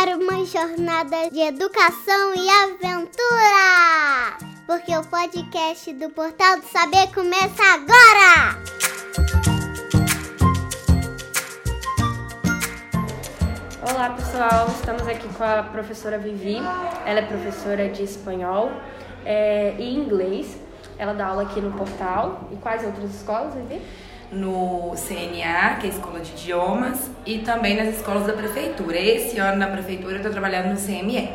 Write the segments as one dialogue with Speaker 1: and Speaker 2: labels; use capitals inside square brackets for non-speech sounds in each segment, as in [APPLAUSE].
Speaker 1: para uma jornada de educação e aventura! Porque o podcast do Portal do Saber começa agora!
Speaker 2: Olá pessoal, estamos aqui com a professora Vivi. Ela é professora de espanhol é, e inglês. Ela dá aula aqui no Portal. E quais outras escolas, Vivi?
Speaker 3: No CNA, que é a Escola de Idiomas, e também nas escolas da prefeitura. Esse ano na prefeitura eu estou trabalhando no CME.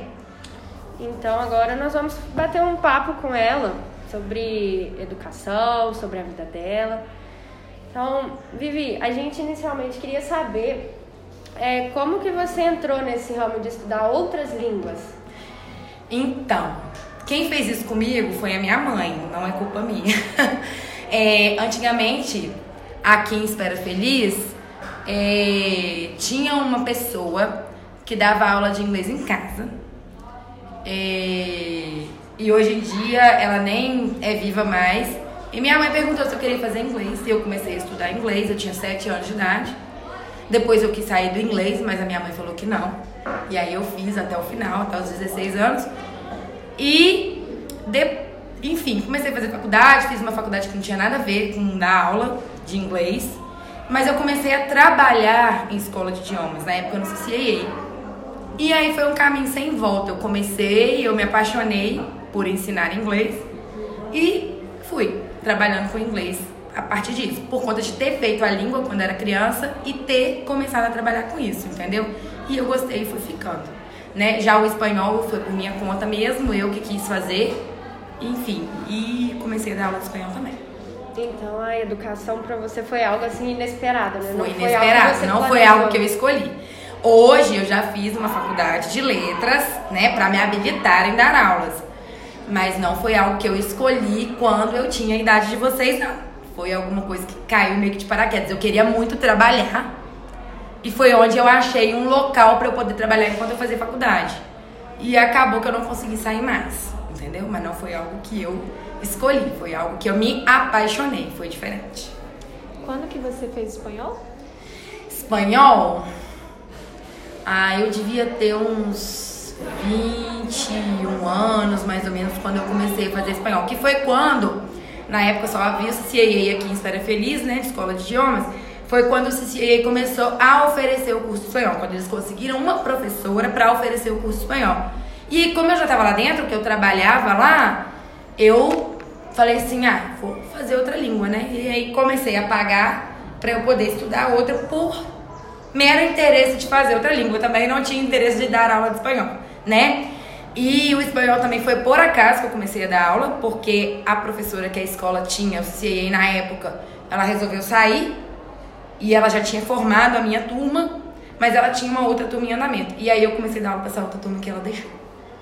Speaker 2: Então agora nós vamos bater um papo com ela sobre educação, sobre a vida dela. Então, Vivi, a gente inicialmente queria saber é, como que você entrou nesse ramo de estudar outras línguas?
Speaker 3: Então, quem fez isso comigo foi a minha mãe, não é culpa minha. [LAUGHS] É, antigamente, aqui em Espera Feliz, é, tinha uma pessoa que dava aula de inglês em casa. É, e hoje em dia ela nem é viva mais. E minha mãe perguntou se eu queria fazer inglês. E eu comecei a estudar inglês, eu tinha 7 anos de idade. Depois eu quis sair do inglês, mas a minha mãe falou que não. E aí eu fiz até o final, até os 16 anos. E, de, enfim, comecei a fazer faculdade, fiz uma faculdade que não tinha nada a ver com dar aula de inglês. Mas eu comecei a trabalhar em escola de idiomas, na época no CCAA. E aí foi um caminho sem volta. Eu comecei, eu me apaixonei por ensinar inglês e fui trabalhando com inglês a partir disso, por conta de ter feito a língua quando era criança e ter começado a trabalhar com isso, entendeu? E eu gostei e fui ficando. Né? Já o espanhol foi por minha conta mesmo, eu que quis fazer, enfim, e comecei a dar aula de espanhol também.
Speaker 2: Então a educação para você foi algo assim inesperado, né?
Speaker 3: Foi não inesperado, foi não foi algo que eu escolhi. Hoje eu já fiz uma faculdade de letras, né, para me habilitar em dar aulas. Mas não foi algo que eu escolhi quando eu tinha a idade de vocês, não. Foi alguma coisa que caiu meio que de paraquedas. Eu queria muito trabalhar. E foi onde eu achei um local para eu poder trabalhar enquanto eu fazia faculdade. E acabou que eu não consegui sair mais, entendeu? Mas não foi algo que eu escolhi, foi algo que eu me apaixonei, foi diferente.
Speaker 4: Quando que você fez espanhol?
Speaker 3: Espanhol? Ah, eu devia ter uns 21 anos, mais ou menos, quando eu comecei a fazer espanhol. Que foi quando, na época só havia o CCAA aqui em Espera Feliz, né, de Escola de Idiomas, foi quando o CCAA começou a oferecer o curso espanhol, quando eles conseguiram uma professora para oferecer o curso espanhol. E como eu já estava lá dentro, que eu trabalhava lá, eu falei assim, ah, vou fazer outra língua, né? E aí comecei a pagar para eu poder estudar outra por mero interesse de fazer outra língua. Também não tinha interesse de dar aula de espanhol, né? E o espanhol também foi por acaso que eu comecei a dar aula, porque a professora que a escola tinha, o CIE na época, ela resolveu sair e ela já tinha formado a minha turma, mas ela tinha uma outra turma em andamento. E aí eu comecei a dar aula para essa outra turma que ela deixou.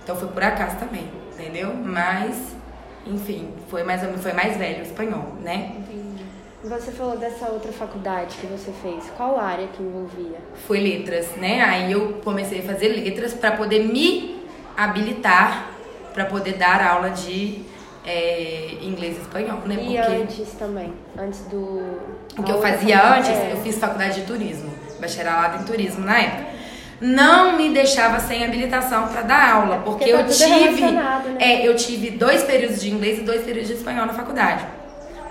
Speaker 3: Então foi por acaso também, entendeu? Mas enfim, foi mais, foi mais velho o espanhol, né?
Speaker 2: Entendi. Você falou dessa outra faculdade que você fez. Qual área que envolvia?
Speaker 3: Foi letras, né? Aí eu comecei a fazer letras para poder me habilitar para poder dar aula de é, inglês e espanhol, né?
Speaker 2: E Porque... antes também? Antes do.
Speaker 3: O que eu fazia antes, é... eu fiz faculdade de turismo, bacharelado em turismo na época não me deixava sem habilitação para dar aula, porque, porque tá eu tive,
Speaker 2: né?
Speaker 3: é, eu tive dois períodos de inglês e dois períodos de espanhol na faculdade.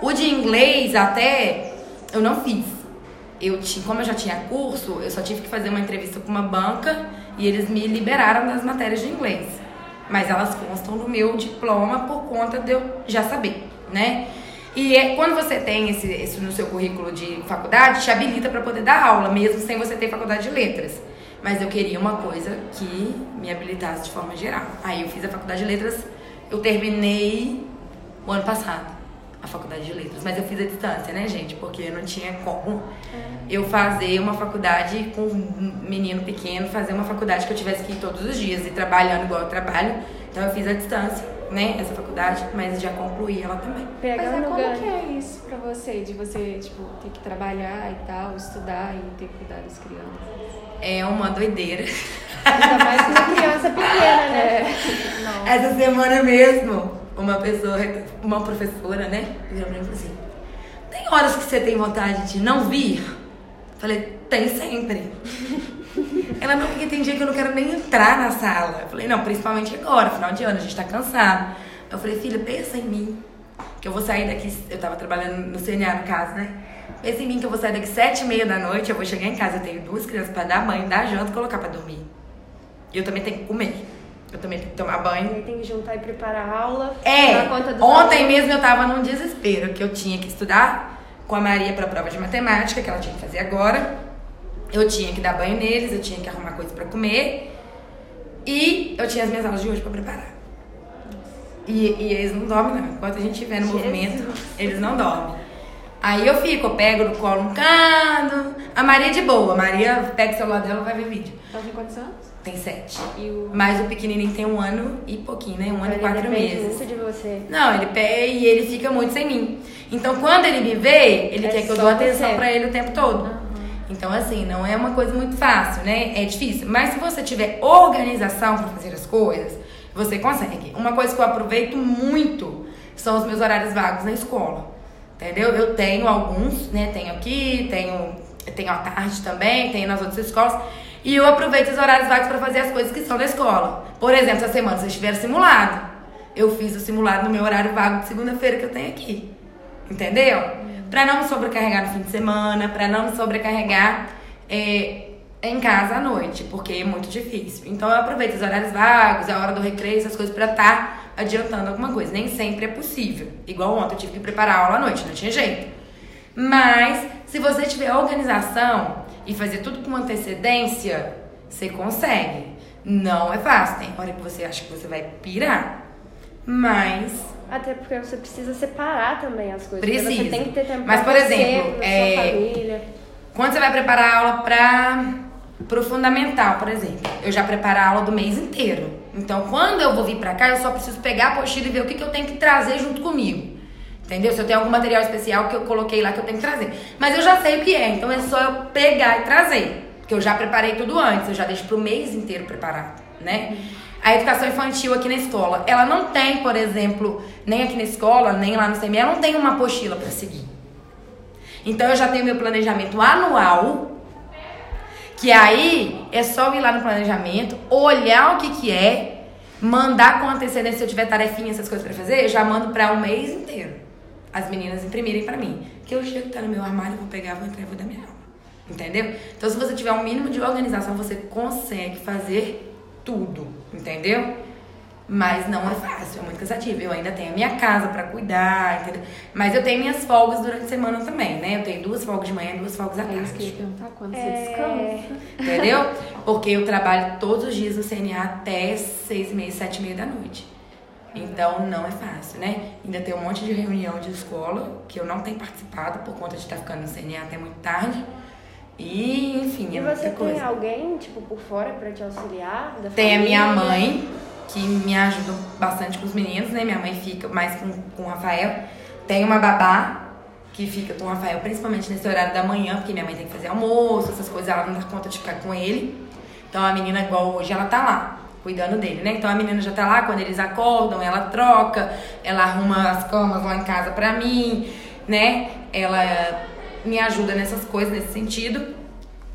Speaker 3: O de inglês até eu não fiz. Eu tinha, como eu já tinha curso, eu só tive que fazer uma entrevista com uma banca e eles me liberaram das matérias de inglês. Mas elas constam no meu diploma por conta de eu já saber, né? E é, quando você tem esse, esse no seu currículo de faculdade, te habilita para poder dar aula, mesmo sem você ter faculdade de letras. Mas eu queria uma coisa que me habilitasse de forma geral. Aí eu fiz a faculdade de letras, eu terminei o ano passado a faculdade de letras, mas eu fiz a distância, né, gente? Porque não tinha como é. eu fazer uma faculdade com um menino pequeno, fazer uma faculdade que eu tivesse que ir todos os dias e trabalhando igual eu trabalho. Então eu fiz a distância, né, essa faculdade, mas já concluí ela também.
Speaker 4: Pegando mas é, como ganho. que é isso pra você, de você, tipo, ter que trabalhar e tal, estudar e ter que cuidar das crianças?
Speaker 3: é uma doideira.
Speaker 2: Ainda mais com uma criança pequena, né? [LAUGHS]
Speaker 3: É. Essa semana mesmo, uma pessoa, uma professora, né, virou pra mim e falou assim: tem horas que você tem vontade de não vir Falei, tem sempre. [LAUGHS] Ela, não, porque tem dia que eu não quero nem entrar na sala. Eu falei, não, principalmente agora, final de ano, a gente tá cansado. Eu falei, filha, pensa em mim. Que eu vou sair daqui, eu tava trabalhando no CNA no caso, né? Pensa em mim que eu vou sair daqui sete e meia da noite, eu vou chegar em casa, eu tenho duas crianças pra dar banho, dar janta e colocar pra dormir. E eu também tenho que comer. Eu também tenho que tomar banho.
Speaker 2: Aí tem que juntar e preparar a aula.
Speaker 3: É, ontem
Speaker 2: alunos.
Speaker 3: mesmo eu tava num desespero, que eu tinha que estudar com a Maria pra prova de matemática, que ela tinha que fazer agora. Eu tinha que dar banho neles, eu tinha que arrumar coisa pra comer. E eu tinha as minhas aulas de hoje pra preparar. E, e eles não dormem, não. Enquanto a gente estiver no
Speaker 2: Jesus.
Speaker 3: movimento, eles não dormem. Aí eu fico, eu pego no colo um canto. A Maria é de boa. A Maria pega o celular dela e vai ver vídeo.
Speaker 4: Ela tem quantos anos?
Speaker 3: Tem sete.
Speaker 4: O.
Speaker 3: Mas o pequenininho tem um ano e pouquinho, né? Um ano e quatro meses.
Speaker 2: muito de você.
Speaker 3: Não, ele pega e ele fica muito sem mim. Então, quando ele me vê, ele
Speaker 2: É
Speaker 3: quer que eu dou atenção pra ele o tempo todo. Então, assim, não é uma coisa muito fácil, né? É difícil. Mas se você tiver organização pra fazer as coisas, você consegue. Uma coisa que eu aproveito muito são os meus horários vagos na escola. Entendeu? Eu tenho alguns, né? Tenho aqui, tenho, tenho à tarde também, tenho nas outras escolas. E eu aproveito os horários vagos pra fazer as coisas que são da escola. Por exemplo, essa semana vocês tiveram simulado. Eu fiz o simulado no meu horário vago de segunda-feira que eu tenho aqui. Entendeu? Pra não me sobrecarregar no fim de semana, pra não me sobrecarregar é, em casa à noite, porque é muito difícil. Então eu aproveito os horários vagos, a hora do recreio, essas coisas pra estar adiantando alguma coisa. Nem sempre é possível. Igual ontem eu tive que preparar a aula à noite, não tinha jeito. Mas se você tiver organização e fazer tudo com antecedência, você consegue. Não é fácil. Tem hora que você acha que você vai pirar. Mas
Speaker 2: Até porque você precisa separar também as coisas. porque Você
Speaker 3: Precisa.
Speaker 2: tem que ter tempo
Speaker 3: Mas, por exemplo, é,
Speaker 2: sua família.
Speaker 3: Quando você vai preparar a aula para pro fundamental, por exemplo, eu já preparo a aula do mês inteiro. Então, quando eu vou vir pra cá, eu só preciso pegar a apostila e ver o que, que eu tenho que trazer junto comigo. Entendeu? Se eu tenho algum material especial que eu coloquei lá que eu tenho que trazer. Mas eu já sei o que é, então é só eu pegar e trazer. Porque eu já preparei tudo antes, eu já deixo pro mês inteiro preparado, né? A educação infantil aqui na escola, ela não tem, por exemplo, nem aqui na escola, nem lá no CME, ela não tem uma apostila para seguir. Então eu já tenho meu planejamento anual, que aí é só ir lá no planejamento, olhar o que que é, mandar com antecedência se eu tiver tarefinha, essas coisas pra fazer, eu já mando pra um mês inteiro. As meninas imprimirem pra mim. Que eu chego, tá no meu armário, vou pegar, vou entrar e vou dar minha aula. Entendeu? Então se você tiver um mínimo de organização, você consegue fazer tudo, entendeu? Mas não é fácil, é muito cansativo. Eu ainda tenho a minha casa pra cuidar, entendeu? Mas eu tenho minhas folgas durante a semana também, né? Eu tenho duas folgas de manhã e duas folgas à
Speaker 4: É isso que eu ia
Speaker 3: tarde.
Speaker 4: perguntar quando
Speaker 2: É.
Speaker 4: você descansa.
Speaker 3: Entendeu? Porque eu trabalho todos os dias no CNA até seis e meia, sete e meia da noite. Então não é fácil, né? Ainda tem um monte de reunião de escola que eu não tenho participado por conta de estar ficando no CNA até muito tarde. E, enfim,
Speaker 2: E
Speaker 3: é muita
Speaker 2: você tem
Speaker 3: coisa.
Speaker 2: alguém, tipo, por fora pra te auxiliar? Da
Speaker 3: Tem a
Speaker 2: família?
Speaker 3: minha mãe, que me ajuda bastante com os meninos, né? Minha mãe fica mais com, com o Rafael. Tem uma babá que fica com o Rafael, principalmente nesse horário da manhã, porque minha mãe tem que fazer almoço, essas coisas, ela não dá conta de ficar com ele. Então a menina, igual hoje, ela tá lá, cuidando dele, né? Então a menina já tá lá, quando eles acordam, ela troca, ela arruma as camas lá em casa pra mim, né? Ela me ajuda nessas coisas, nesse sentido.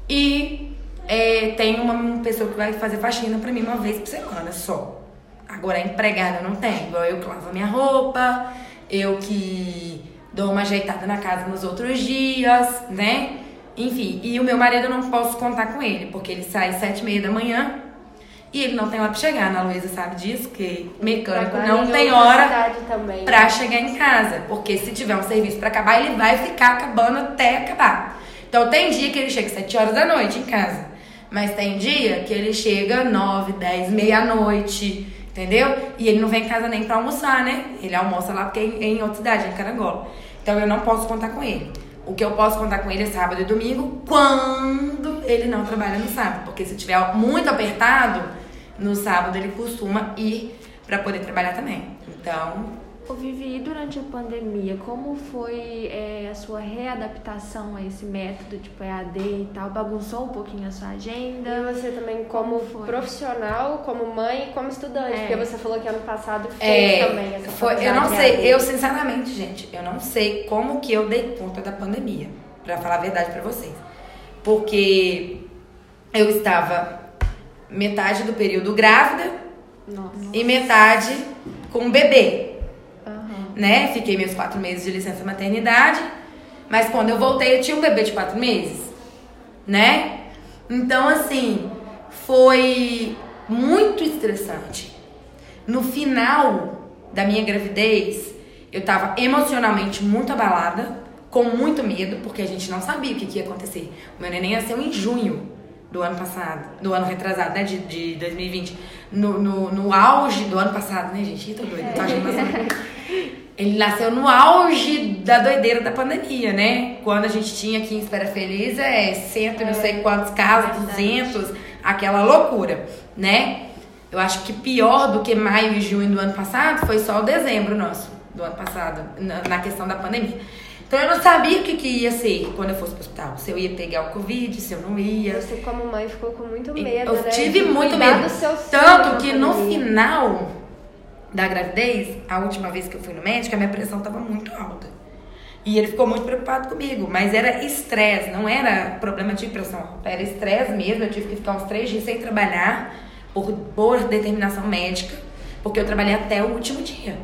Speaker 3: E é, tem uma pessoa que vai fazer faxina pra mim uma vez por semana só. Agora, empregada não tenho. Igual eu que lavo minha roupa, eu que dou uma ajeitada na casa nos outros dias, né? Enfim, e o meu marido eu não posso contar com ele, porque ele sai às sete e meia da manhã e ele não tem hora pra chegar. A Ana Luísa sabe disso, que mecânico não
Speaker 2: em
Speaker 3: tem hora
Speaker 2: também.
Speaker 3: pra chegar em casa. Porque se tiver um serviço pra acabar, ele vai ficar acabando até acabar. Então tem dia que ele chega às 7 horas da noite em casa. Mas tem dia que ele chega 9, 10, meia-noite, entendeu? E ele não vem em casa nem pra almoçar, né? Ele almoça lá porque é em- é em outra cidade, é em Carangola. Então eu não posso contar com ele. O que eu posso contar com ele é sábado e domingo, quando ele não trabalha no sábado. Porque se tiver muito apertado, no sábado ele costuma ir pra poder trabalhar também. Então,
Speaker 4: Ô Vivi, e durante a pandemia, como foi é, a sua readaptação a esse método tipo EAD e tal? Bagunçou um pouquinho a sua agenda?
Speaker 2: E você também como
Speaker 4: Como foi?
Speaker 2: profissional, como mãe e como estudante.
Speaker 4: É.
Speaker 2: Porque você falou que ano passado fez
Speaker 3: É,
Speaker 2: também essa
Speaker 3: foi, eu não sei, eu sinceramente, gente, eu não sei como que eu dei conta da pandemia, pra falar a verdade pra vocês. porque eu estava metade do período grávida
Speaker 2: Nossa.
Speaker 3: e metade com bebê,
Speaker 4: Aham.
Speaker 3: né? Fiquei meus quatro meses de licença maternidade, mas quando eu voltei eu tinha um bebê de quatro meses, né? Então, assim, foi muito estressante. No final da minha gravidez, eu tava emocionalmente muito abalada, com muito medo, porque a gente não sabia o que, que ia acontecer. O meu neném nasceu em junho do ano passado, do ano retrasado, né? De, de 2020. No, no, no auge do ano passado, né, gente? Ih, tô doida, tô achando [LAUGHS] Ele nasceu no auge da doideira da pandemia, né? Quando a gente tinha aqui em Espera Feliz, é cento e não sei quantos casos, 200, aquela loucura, né? Eu acho que pior do que maio e junho do ano passado foi só o dezembro nosso, do ano passado, na, na questão da pandemia. Então eu não sabia o que, que ia ser quando eu fosse pro hospital. Se eu ia pegar o Covid, se eu não ia.
Speaker 2: Você, como mãe, ficou com muito medo,
Speaker 3: Eu
Speaker 2: né?
Speaker 3: tive
Speaker 2: de
Speaker 3: muito medo.
Speaker 2: do seu filho
Speaker 3: Tanto que no
Speaker 2: pandemia.
Speaker 3: final da gravidez, a última vez que eu fui no médico, a minha pressão tava muito alta. E ele ficou muito preocupado comigo. Mas era estresse, não era problema de pressão. Era estresse mesmo. Eu tive que ficar uns três dias sem trabalhar por, por determinação médica. Porque eu trabalhei até o último dia.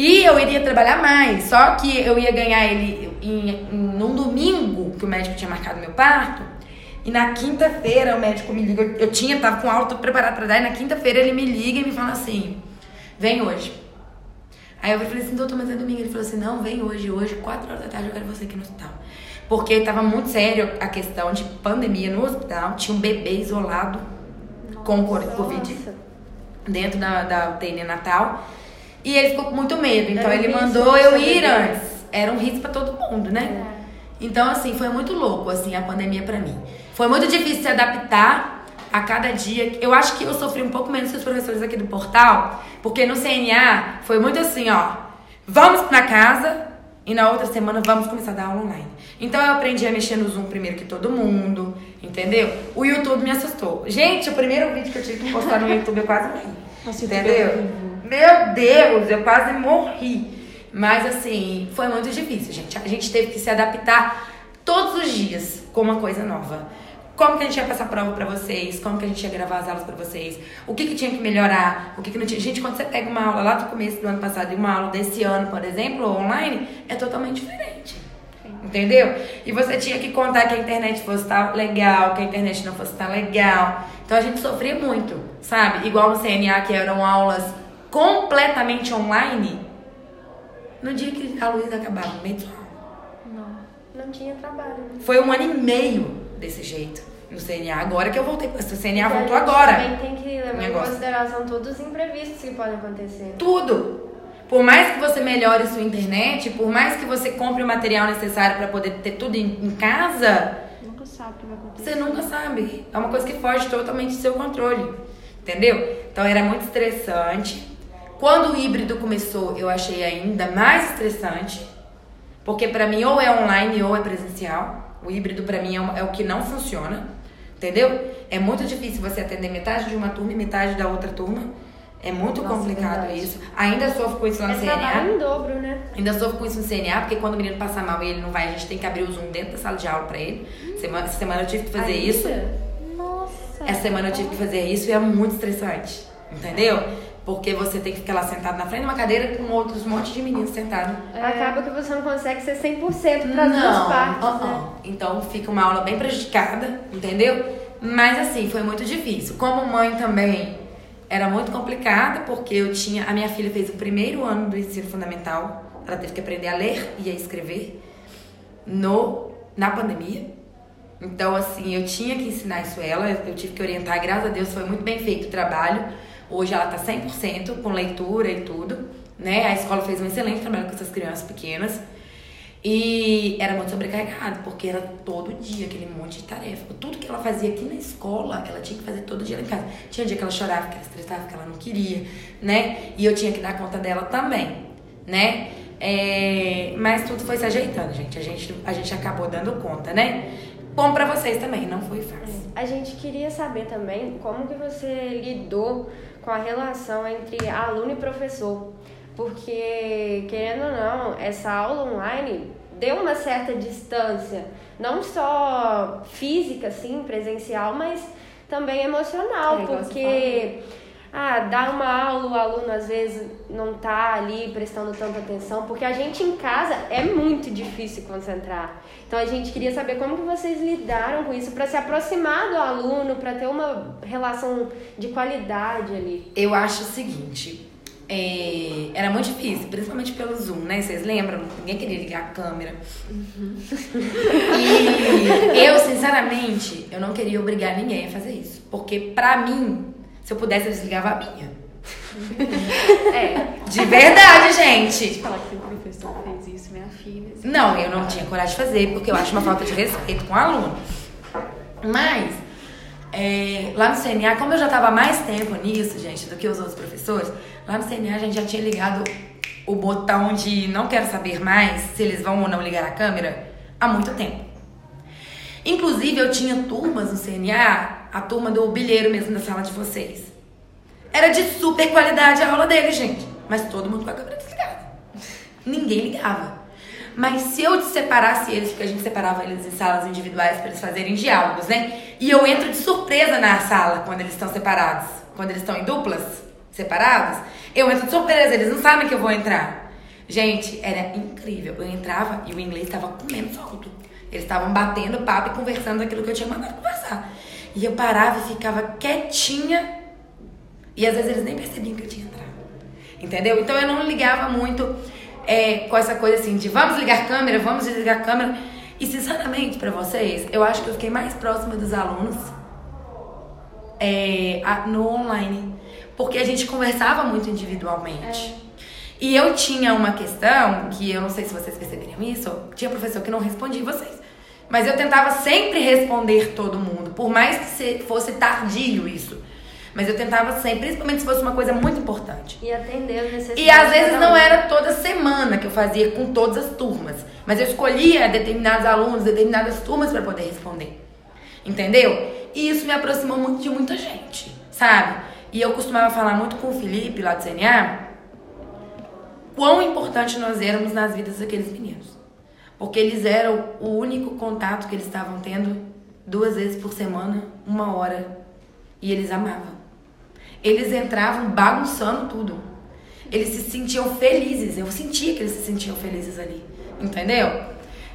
Speaker 3: E eu iria trabalhar mais, só que eu ia ganhar ele em, em, num domingo, que o médico tinha marcado meu parto. E na quinta-feira o médico me liga, eu, eu tinha, tava com aula tudo preparado pra dar, e na quinta-feira ele me liga e me fala assim: vem hoje. Aí eu falei assim, doutor, mas é domingo. Ele falou assim: não, vem hoje, hoje, quatro horas da tarde, eu quero você aqui no hospital. Porque tava muito sério a questão de pandemia no hospital, tinha um bebê isolado com Covid
Speaker 2: Nossa.
Speaker 3: dentro da, da UTI neonatal. E ele ficou com muito medo. Então ele mandou eu ir antes. Era um risco pra todo mundo, né?
Speaker 2: É.
Speaker 3: Então, assim, foi muito louco, assim, a pandemia pra mim. Foi muito difícil se adaptar a cada dia. Eu acho que eu sofri um pouco menos que os professores aqui do portal, porque no CNA foi muito assim, ó. Vamos pra casa e na outra semana vamos começar a dar aula online. Então eu aprendi a mexer no Zoom primeiro que todo mundo, entendeu? O YouTube me assustou. Gente, o primeiro vídeo que eu tive que postar no YouTube eu quase morri.
Speaker 4: YouTube é
Speaker 3: entendeu? Meu Deus, eu quase morri. Mas assim, foi muito difícil, gente. A gente teve que se adaptar todos os dias com uma coisa nova. Como que a gente ia passar prova pra vocês? Como que a gente ia gravar as aulas pra vocês? O que que tinha que melhorar? O que que não tinha? Gente, quando você pega uma aula lá do começo do ano passado e uma aula desse ano, por exemplo, online, é totalmente diferente. Entendeu? E você tinha que contar que a internet fosse estar legal, que a internet não fosse estar legal. Então a gente sofria muito, sabe? Igual no CNA, que eram aulas completamente online. No dia que a luz acabava, no meio aula.
Speaker 4: Não.
Speaker 2: Não tinha trabalho. né?
Speaker 3: Foi um ano e meio desse jeito no CNA. Agora que eu voltei. O CNA
Speaker 2: Porque
Speaker 3: voltou agora.
Speaker 2: também tem que levar em consideração todos os imprevistos que podem acontecer.
Speaker 3: Tudo. Por mais que você melhore sua internet, por mais que você compre o material necessário para poder ter tudo em, em casa,
Speaker 4: Nunca sabe o que vai acontecer.
Speaker 3: você nunca sabe. É uma coisa que foge totalmente do seu controle. Entendeu? Então era muito estressante. Quando o híbrido começou, eu achei ainda mais estressante. Porque pra mim ou é online ou é presencial. O híbrido pra mim é, é o que não funciona. Entendeu? É muito difícil você atender metade de uma turma e metade da outra turma. É muito
Speaker 2: Nossa,
Speaker 3: complicado
Speaker 2: verdade.
Speaker 3: isso. Ainda sofro com isso lá
Speaker 2: É
Speaker 3: no CNA.
Speaker 2: trabalho em dobro, né?
Speaker 3: Ainda sofro com isso no CNA, porque quando o menino passa mal e ele não vai, a gente tem que abrir o Zoom dentro da sala de aula pra ele. Semana, essa semana eu tive que fazer
Speaker 2: Ainda?
Speaker 3: isso.
Speaker 4: Nossa.
Speaker 3: Essa semana eu tive que fazer isso e é muito estressante. Entendeu? Porque você tem que ficar lá sentado na frente de uma cadeira com outros um monte de meninos sentados.
Speaker 2: Acaba que você não consegue ser 100% para as duas partes,
Speaker 3: uh-uh.
Speaker 2: né?
Speaker 3: Então fica uma aula bem prejudicada, entendeu? Mas assim, foi muito difícil. Como mãe também era muito complicada, porque eu tinha. A minha filha fez o primeiro ano do ensino fundamental. Ela teve que aprender a ler e a escrever no, na pandemia. Então, assim, eu tinha que ensinar isso a ela, eu tive que orientar, graças a Deus foi muito bem feito o trabalho. Hoje ela tá 100% com leitura e tudo, né? A escola fez um excelente trabalho com essas crianças pequenas. E era muito sobrecarregado, porque era todo dia aquele monte de tarefa. Tudo que ela fazia aqui na escola, ela tinha que fazer todo dia lá em casa. Tinha dia que ela chorava, que ela estressava, que ela não queria, né? E eu tinha que dar conta dela também, né? É, mas tudo foi se ajeitando, gente. A gente, a gente acabou dando conta, né? Bom pra vocês também, não foi fácil.
Speaker 2: A gente queria saber também como que você lidou com a relação entre aluno e professor. Porque, querendo ou não, essa aula online deu uma certa distância, não só física, assim, presencial, mas também emocional,
Speaker 4: É,
Speaker 2: porque ah, dar uma aula, o aluno às vezes não tá ali prestando tanta atenção, porque a gente em casa é muito difícil concentrar. Então a gente queria saber como que vocês lidaram com isso para se aproximar do aluno, para ter uma relação de qualidade ali.
Speaker 3: Eu acho o seguinte, é, era muito difícil, principalmente pelo Zoom, né? Vocês lembram? Ninguém queria ligar a câmera. E [LAUGHS] eu, sinceramente, eu não queria obrigar ninguém a fazer isso. Porque pra mim, se eu pudesse, eu desligava a minha. [LAUGHS]
Speaker 4: É.
Speaker 3: De verdade, gente.
Speaker 4: Falar que o professor fez isso, minha filha.
Speaker 3: Não, eu não tinha coragem de fazer, porque eu acho uma falta de respeito com o aluno. Mas, é, lá no CNA, como eu já estava mais tempo nisso, gente, do que os outros professores, lá no CNA a gente já tinha ligado o botão de não quero saber mais se eles vão ou não ligar a câmera há muito tempo. Inclusive, eu tinha turmas no CNA, a turma do bilheiro mesmo da sala de vocês. Era de super qualidade a aula dele, gente. Mas todo mundo com a câmera desligada. Ninguém ligava. Mas se eu separasse eles, porque a gente separava eles em salas individuais para eles fazerem diálogos, né? E eu entro de surpresa na sala quando eles estão separados, quando eles estão em duplas, separados, eu entro de surpresa, eles não sabem que eu vou entrar. Gente, era incrível. Eu entrava e o inglês estava comendo solto. Eles estavam batendo papo e conversando daquilo que eu tinha mandado conversar. E eu parava e ficava quietinha. E às vezes eles nem percebiam que eu tinha entrado. Entendeu? Então eu não ligava muito é, com essa coisa assim de vamos ligar a câmera, vamos desligar a câmera. E sinceramente, pra vocês, eu acho que eu fiquei mais próxima dos alunos é, a- no online. Porque a gente conversava muito individualmente. E eu tinha uma questão, que eu não sei se vocês perceberam isso, tinha professor que não respondia vocês. Mas eu tentava sempre responder todo mundo, por mais que se- fosse tardio isso. Mas eu tentava sempre, principalmente se fosse uma coisa muito importante.
Speaker 2: E atender as necessidades.
Speaker 3: E às vezes não era toda semana que eu fazia com todas as turmas, mas eu escolhia determinados alunos, determinadas turmas para poder responder. Entendeu? E isso me aproximou muito de muita gente, sabe? E eu costumava falar muito com o Felipe lá do CNA quão importante nós éramos nas vidas daqueles meninos. Porque eles eram o único contato que eles estavam tendo duas vezes por semana, uma hora. E eles amavam. Eles entravam bagunçando tudo. Eles se sentiam felizes. Eu sentia que eles se sentiam felizes ali. Entendeu?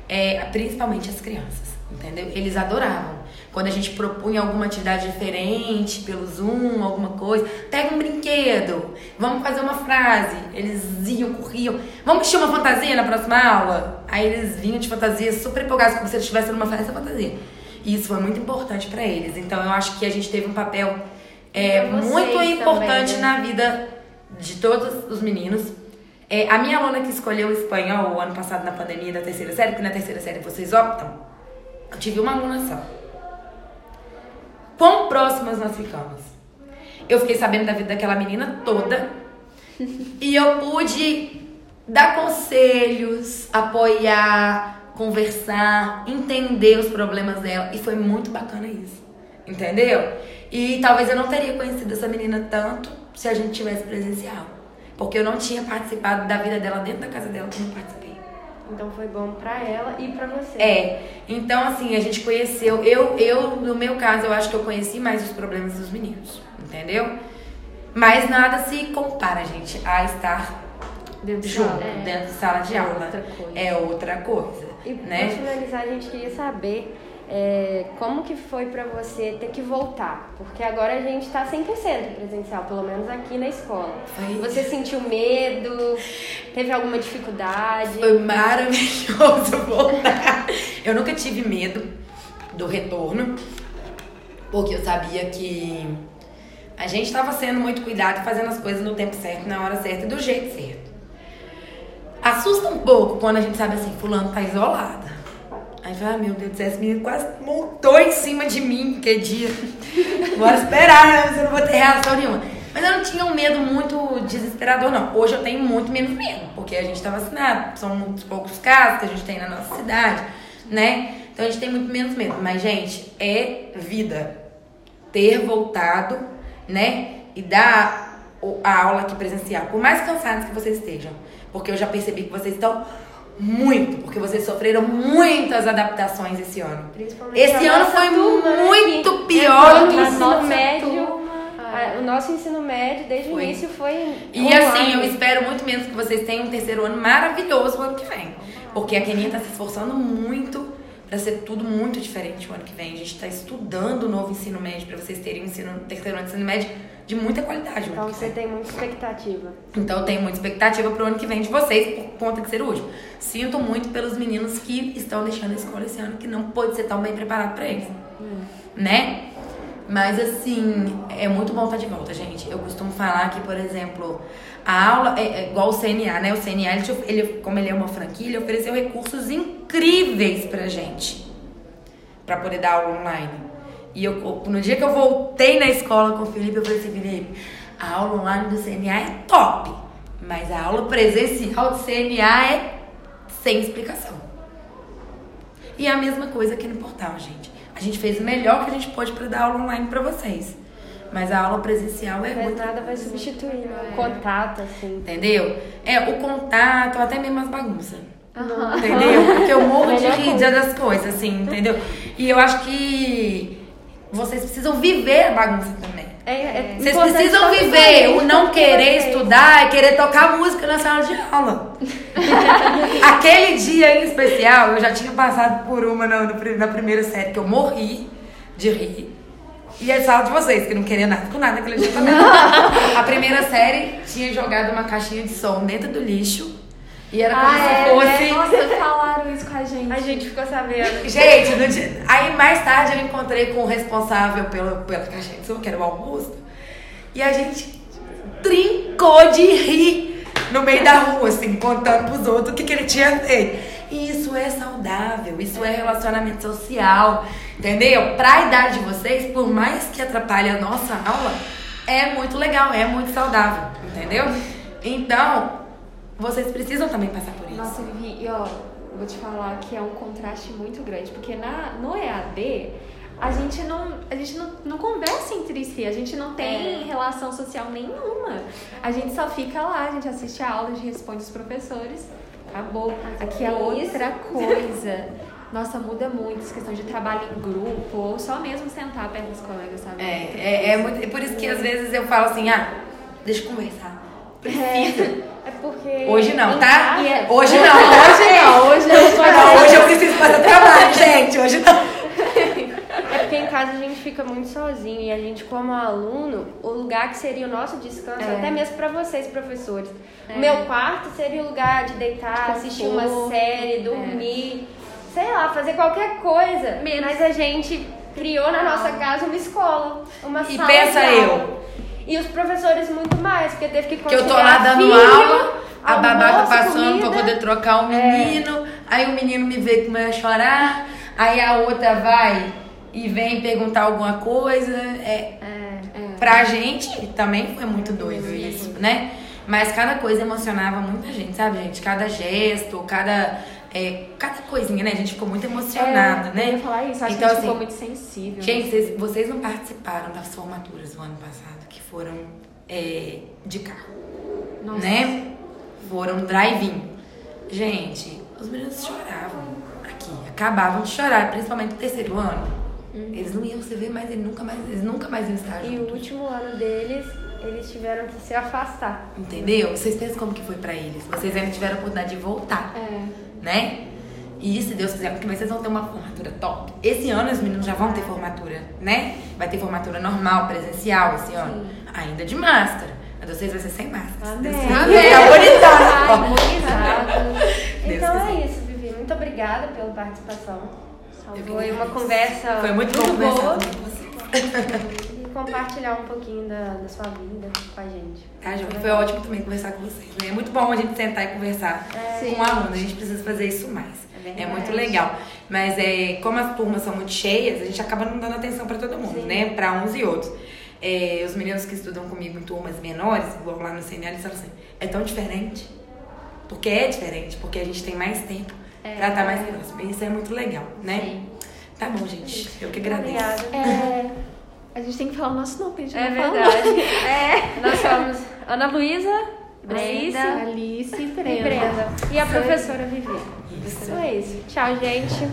Speaker 3: É, principalmente as crianças. Entendeu? Eles adoravam. Quando a gente propunha alguma atividade diferente pelo Zoom, alguma coisa, pega um brinquedo, vamos fazer uma frase. Eles iam, corriam. Vamos vestir uma fantasia na próxima aula? Aí eles vinham de fantasia super empolgados, como se eles estivessem numa festa fantasia. E isso foi muito importante pra eles. Então eu acho que a gente teve um papel é, muito
Speaker 2: também,
Speaker 3: importante
Speaker 2: né?
Speaker 3: na vida de todos os meninos. É, a minha aluna que escolheu o espanhol o ano passado na pandemia da terceira série, porque na terceira série vocês optam, eu tive uma aluna só. Quão próximas nós ficamos? Eu fiquei sabendo da vida daquela menina toda e eu pude dar conselhos, apoiar, conversar, entender os problemas dela e foi muito bacana isso. Entendeu? E talvez eu não teria conhecido essa menina tanto se a gente tivesse presencial. Porque eu não tinha participado da vida dela dentro da casa dela como participei.
Speaker 2: Então foi bom pra ela e pra você.
Speaker 3: É, então assim, a gente conheceu, eu, eu, no meu caso, eu acho que eu conheci mais os problemas dos meninos, entendeu? Mas nada se compara, gente, a estar
Speaker 4: Dentro de
Speaker 3: junto,
Speaker 4: sala.
Speaker 2: É.
Speaker 3: dentro de sala de
Speaker 2: É
Speaker 3: aula.
Speaker 2: outra coisa.
Speaker 3: É outra coisa,
Speaker 2: E
Speaker 3: né?
Speaker 2: finalizar, a gente queria saber é, como que foi pra você ter que voltar? Porque agora a gente tá 100% presencial, pelo menos aqui na escola.
Speaker 3: Foi.
Speaker 2: Você sentiu medo? Teve alguma dificuldade?
Speaker 3: Foi maravilhoso [LAUGHS] voltar. Eu nunca tive medo do retorno, porque eu sabia que a gente estava sendo muito cuidado fazendo as coisas no tempo certo, na hora certa e do jeito certo. Assusta um pouco quando a gente sabe assim, fulano tá isolada. Aí fala, ah, meu Deus do céu, esse menino quase montou em cima de mim que dia. Bora esperar, né? Você não vou ter reação nenhuma. Mas eu não tinha um medo muito desesperador, não. Hoje eu tenho muito menos medo, porque a gente tá vacinado. São muitos poucos casos que a gente tem na nossa cidade, né? Então a gente tem muito menos medo. Mas, gente, é vida. Ter voltado, né? E dar a aula aqui presencial. Por mais cansados que vocês estejam. Porque eu já percebi que vocês estão muito, porque vocês sofreram muitas adaptações esse ano.
Speaker 2: Principalmente
Speaker 3: Esse ano foi
Speaker 2: né,
Speaker 3: muito
Speaker 2: que
Speaker 3: pior do que a
Speaker 2: ensino médio.
Speaker 4: turma.
Speaker 2: O nosso ensino médio, desde
Speaker 3: Foi.
Speaker 2: o início, foi.
Speaker 3: E assim, eu espero muito menos que vocês tenham um terceiro ano maravilhoso o ano que vem. Porque a Keninha tá se esforçando muito pra ser tudo muito diferente o ano que vem. A gente tá estudando o novo ensino médio pra vocês terem um ensino, terceiro ano de ensino médio de muita qualidade
Speaker 2: Então você tem muita expectativa.
Speaker 3: Então eu tenho muita expectativa pro ano que vem de vocês, por conta de ser o último. Sinto muito pelos meninos que estão deixando a escola esse ano, que não pôde ser tão bem preparado pra eles. Né? Mas assim, é muito bom estar de volta, gente. Eu costumo falar que, por exemplo, a aula é, é igual o CNA, né? O CNA, ele, ele, como ele é uma franquia, ele ofereceu recursos incríveis pra gente. Pra poder dar aula online. E eu, no dia que eu voltei na escola com o Felipe, eu falei assim, Felipe, a aula online do CNA é top. Mas a aula presencial do CNA é sem explicação. E é a mesma coisa aqui no portal, gente. A gente fez o melhor que a gente pôde para dar aula online para vocês. Mas a aula presencial é
Speaker 2: Mas
Speaker 3: muito.
Speaker 2: nada vai substituir né? o contato, assim.
Speaker 3: Entendeu? É o contato, até mesmo as bagunças. Entendeu? Porque eu [LAUGHS] morro de rir das coisas, assim, entendeu? E eu acho que vocês precisam viver a bagunça também.
Speaker 2: É, é
Speaker 3: Vocês precisam viver o não querer estudar e querer tocar música na sala de aula. [LAUGHS] Aquele dia em especial, eu já tinha passado por uma na, na primeira série que eu morri de rir. E a sala de vocês, que não queria nada com nada aquele dia também. [LAUGHS] A primeira série tinha jogado uma caixinha de som dentro do lixo. E era como
Speaker 4: Ah, é,
Speaker 3: se fosse.
Speaker 4: né? Nossa, falaram isso com a gente.
Speaker 2: A gente ficou sabendo. [LAUGHS]
Speaker 3: Gente, dia- aí mais tarde eu encontrei com o responsável pela, pela caixinha de som, que era o Augusto. E a gente trincou de rir no meio da rua, assim, contando pros outros o que, que ele tinha feito. E isso é saudável, isso é relacionamento social, entendeu? Pra idade de vocês, por mais que atrapalhe a nossa aula, é muito legal, é muito saudável, entendeu? Então, vocês precisam também passar por isso.
Speaker 4: Nossa, Vivi, e ó, vou te falar que é um contraste muito grande, porque na, no EAD a gente não, a gente não, não conversa entre si, a gente não tem relação social nenhuma. A gente só fica lá, a gente assiste a aula, a gente responde os professores, acabou. Aqui é outra coisa. Nossa, muda muito essa questão de trabalho em grupo, ou só mesmo sentar perto dos colegas, sabe?
Speaker 3: É, é, é, muito, é por isso que às vezes eu falo assim, ah, deixa eu conversar. Precisa.
Speaker 2: É porque.
Speaker 3: Hoje não, tá? Hoje não, hoje não, hoje não. Não, hoje eu preciso fazer trabalho, gente. Hoje não. [LAUGHS]
Speaker 2: É porque em casa a gente fica muito sozinho e a gente, como aluno, o lugar que seria o nosso descanso,
Speaker 4: É.
Speaker 2: até mesmo para vocês, professores. O meu quarto seria o lugar de deitar, assistir uma série, dormir, sei lá, fazer qualquer coisa. Mas a gente criou na nossa casa uma escola, uma
Speaker 3: E
Speaker 2: sala
Speaker 3: pensa
Speaker 2: de
Speaker 3: eu.
Speaker 2: E os professores muito mais, porque teve que
Speaker 3: Que eu tô lá dando
Speaker 2: filho,
Speaker 3: aula, a
Speaker 2: almoço,
Speaker 3: passando pra
Speaker 2: comida.
Speaker 3: poder trocar o menino, aí o menino me vê começa a chorar, aí a outra vai e vem perguntar alguma coisa. É, Pra gente também foi muito doido isso, né? Mas cada coisa emocionava muita gente, sabe, gente? Cada gesto, cada, é, cada coisinha, né? A gente ficou muito emocionada,
Speaker 4: É,
Speaker 3: né?
Speaker 4: Eu ia falar isso, acho
Speaker 3: Então,
Speaker 4: que a gente
Speaker 3: assim,
Speaker 4: ficou muito sensível.
Speaker 3: Gente, vocês, vocês não participaram das formaturas do ano passado, que foram é, de carro,
Speaker 4: Nossa.
Speaker 3: né? Foram drive-in. Gente, os meninos choravam aqui, acabavam de chorar, principalmente no terceiro ano. Eles não iam se ver mais, eles nunca mais, eles nunca mais iam estar
Speaker 2: E o
Speaker 3: juntos.
Speaker 2: último ano deles, eles tiveram que se afastar.
Speaker 3: Entendeu? Vocês pensam como que foi pra eles? Vocês ainda tiveram a oportunidade de voltar,
Speaker 4: É.
Speaker 3: né? E se Deus quiser, porque vocês vão ter uma formatura top. Esse ano os meninos já vão ter formatura, né? Vai ter formatura normal, presencial esse ano. Ainda de máscara. A de vocês vai ser sem máscara.
Speaker 2: Amém. Amém.
Speaker 4: Imunizado.
Speaker 3: Deus
Speaker 2: Então
Speaker 3: quiser.
Speaker 2: é isso, Vivi. Muito obrigada pela participação. Foi uma conversa
Speaker 3: Foi muito conversar
Speaker 2: boa [LAUGHS] compartilhar um pouquinho da, da sua vida com a gente.
Speaker 3: Tá, João? Foi ótimo também conversar com vocês. né? É muito bom a gente sentar e conversar com um aluno. A gente precisa fazer isso mais.
Speaker 2: É
Speaker 3: É, muito legal. Mas é, como as turmas são muito cheias, a gente acaba não dando atenção pra todo mundo, né? Pra uns e outros. É, os meninos que estudam comigo em turmas menores, igual lá no CNL, eles falam assim, é tão diferente. Porque é diferente, porque a gente tem mais tempo pra estar mais próximo. E isso é muito legal, né?
Speaker 4: Sim.
Speaker 3: Tá bom, gente. Eu que agradeço.
Speaker 2: Obrigada. [LAUGHS]
Speaker 4: A gente tem que falar o nosso nome, a gente
Speaker 2: É
Speaker 4: não fala
Speaker 2: verdade. [LAUGHS] É, nós somos Ana Luísa Alice
Speaker 4: Alice e
Speaker 2: e
Speaker 4: Brenda.
Speaker 2: E a
Speaker 4: Isso
Speaker 2: professora Vivi. Então é isso. Tchau, gente.